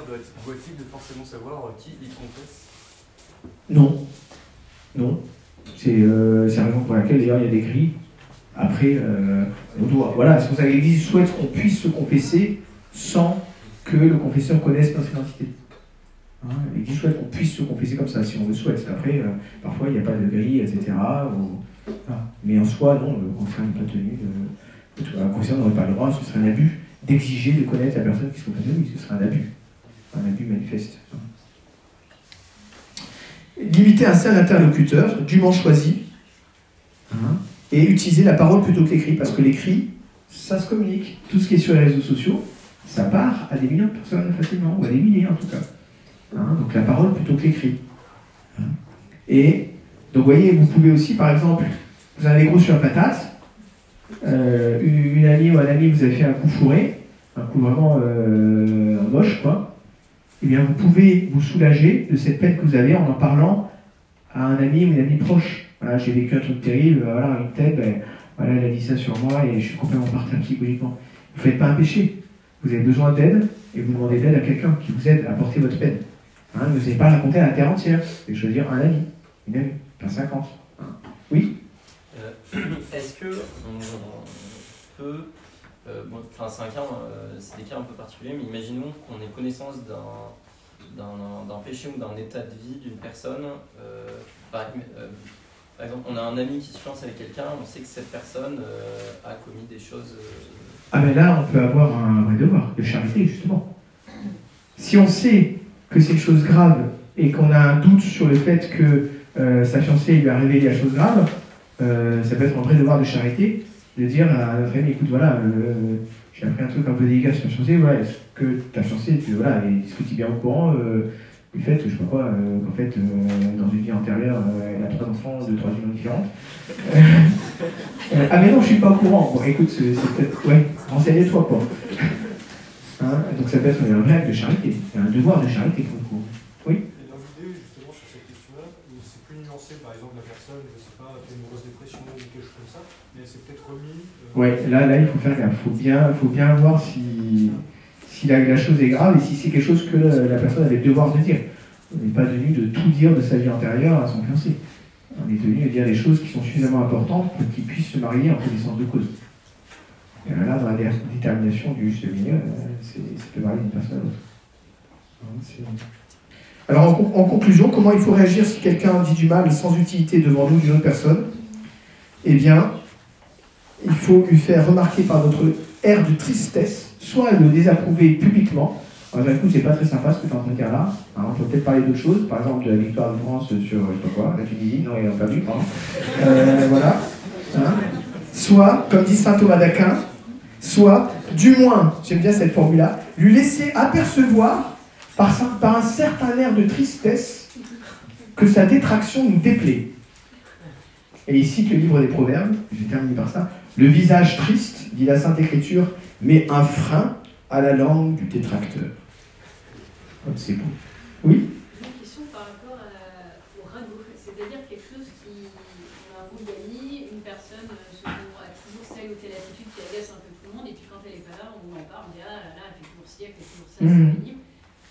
doit-il de forcément savoir qui il confesse? Non. Non. C'est euh, la raison pour laquelle d'ailleurs il y a des grilles. Après, euh, on doit. Voilà, c'est pour ça que l'Église souhaite qu'on puisse se confesser sans que le confesseur connaisse notre identité. Hein, L'Église souhaite qu'on puisse se confesser comme ça, si on le souhaite. Après, euh, parfois, il n'y a pas de grille, etc. ou-. Mais en soi, non, le concert n'est pas tenu de... Un concert n'aurait pas le droit, ce serait un abus d'exiger de connaître la personne qui se confesse lui, ce serait un abus. Un abus manifeste. Limiter un seul interlocuteur, dûment choisi, hein, et utiliser la parole plutôt que l'écrit, parce que l'écrit, ça se communique. Tout ce qui est sur les réseaux sociaux, ça part à des millions de personnes facilement, ou à des milliers en tout cas. Hein, donc la parole plutôt que l'écrit. Hein. Et donc vous voyez, vous pouvez aussi, par exemple, vous avez gros sur la patate, euh, une, amie ou un ami vous avez fait un coup fourré, un coup vraiment euh, moche, quoi. Eh bien, vous pouvez vous soulager de cette peine que vous avez en en parlant à un ami ou une amie proche. Voilà, j'ai vécu un truc terrible, voilà, une tête, ben, voilà, elle a dit ça sur moi et je suis complètement parti psychologiquement. Vous ne faites pas un péché. Vous avez besoin d'aide et vous demandez d'aide à quelqu'un qui vous aide à porter votre peine. Hein, vous n'allez pas raconter à la terre entière. Allez choisir un ami, une amie, pas 50. hein. Oui? [CLEARS THROAT] Est-ce que on, peut. euh, bon, c'est un cas, euh, c'est des cas un peu particuliers, mais imaginons qu'on ait connaissance d'un d'un péché ou d'un état de vie d'une personne. euh, par, euh, exemple, on a un ami qui se fiance avec quelqu'un, on sait que cette personne euh, a commis des choses. euh, Ah ben là, on peut avoir un vrai devoir de charité, justement. Si on sait que c'est une chose grave et qu'on a un doute sur le fait que euh, sa fiancée lui a révélé la chose grave, euh, ça peut être un vrai devoir de charité de dire à notre ami, écoute, voilà, euh, j'ai appris un truc un peu délicat sur ta fiancée, voilà, est-ce que ta fiancée, voilà, est-ce que tu es bien au courant euh, du fait, je sais pas quoi, qu'en fait, dans une vie antérieure, elle a trois enfants de trois unions différentes ah mais non, je suis pas au courant. Bon, écoute, c'est peut-être... Ouais, renseigne-toi, quoi. Hein, donc ça peut être un vrai acte de charité, un devoir de charité pour le. Et dans l'idée, justement, sur cette question-là, où c'est plus nuancé, par exemple, la personne, je sais pas, a fait une grosse dépression ou quelque chose comme ça, mais s'est peut-être remis. euh, Ouais, là, là, il faut faire gaffe. Il faut bien, faut bien voir si, si la, la chose est grave et si c'est quelque chose que la, la personne avait le devoir de dire. On n'est pas tenu de tout dire de sa vie antérieure à son fiancé. On est tenu de dire des choses qui sont suffisamment importantes pour qu'il puisse se marier en connaissance de cause. Et là, dans la dé- détermination du juste milieu, euh, c'est ça peut varier d'une personne à l'autre. Hein, c'est- Alors, en, en conclusion, comment il faut réagir si quelqu'un dit du mal sans utilité devant nous d'une autre personne? Eh bien, il faut lui faire remarquer par notre air de tristesse, soit le désapprouver publiquement. Alors, d'un coup, c'est pas très sympa ce que tu es en train de dire là. Hein, on peut peut-être parler d'autres choses, par exemple de la victoire de France sur, je sais pas quoi, la Tunisie, non, ils ont perdu, pardon. Euh, voilà. Hein? Soit, comme dit saint Thomas d'Aquin, soit, du moins, j'aime bien cette formule-là, lui laisser apercevoir par, par un certain air de tristesse que sa détraction nous déplaît. Et il cite le livre des Proverbes, je vais terminer par ça. Le visage triste, dit la Sainte Écriture, met un frein à la langue du détracteur. Comme c'est beau. Oui? Une question par rapport à- au ragot, c'est-à-dire quelque chose qui. On a un groupe d'amis, une personne euh, selon, a toujours telle ou telle attitude qui agace un peu tout le monde, et puis quand elle est pas là, on en parle, on dit ah là là, elle fait toujours ci, elle fait toujours ça, Mhm. c'est pénible.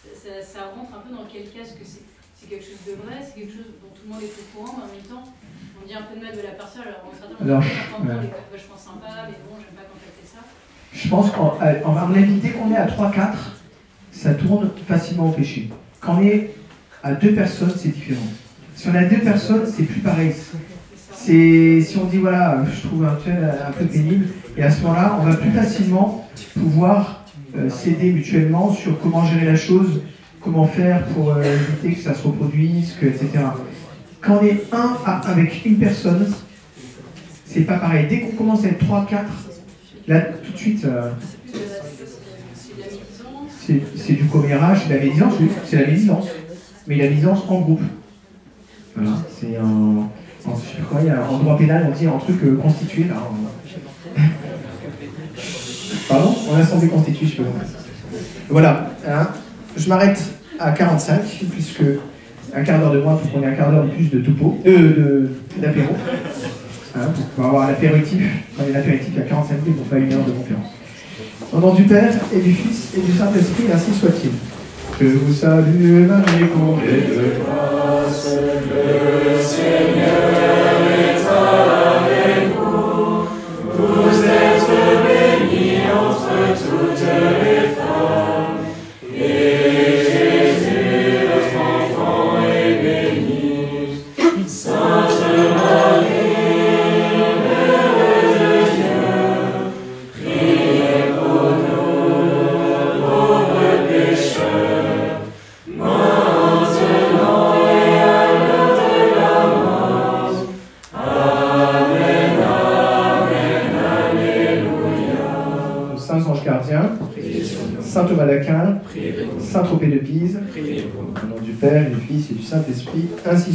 Ça, ça- ça rentre un peu dans quel cas? Est-ce que c'est c'est quelque chose de vrai, c'est quelque chose dont tout le monde est au courant, mais en même temps, on dit un peu de mal de la personne, alors on on dit elle est même vachement sympa, mais bon, j'aime pas ça. Je pense qu'en avis, dès qu'on est à 3-4, ça tourne facilement au péché. Quand on est à deux personnes, c'est différent. Si on a deux personnes, c'est plus pareil. C'est si on dit voilà, je trouve un tel un peu pénible, et à ce moment-là, on va plus facilement pouvoir euh, s'aider mutuellement sur comment gérer la chose, comment faire pour euh, éviter que ça se reproduise, que, etc. Quand on est un à, avec une personne, c'est pas pareil. Dès qu'on commence à être 3-4, là tout de suite, euh, C'est du commérage, c'est la médisance, c'est la médisance. Mais la médisance en groupe. Voilà, c'est un. En, je quoi, il y a- en droit pénal, on dit un truc euh, constitué. Là, [LAUGHS] Pardon? En assemblée constituée, je comment. Voilà, hein. je m'arrête à 45, puisque un quart d'heure de moins pour qu'on ait un quart d'heure de plus de topo, euh, d'apéro. Hein, pour pouvoir avoir l'apéritif. Enfin, l'apéritif, a 45 minutes pour pas une heure de conférence. Au nom du Père et du Fils et du Saint-Esprit, ainsi soit-il. Je vous salue, Marie, comblée de grâce, le Seigneur saint Thomas d'Aquin, saint Tropez de Pise, au nom du Père, du Fils et du Saint-Esprit, ainsi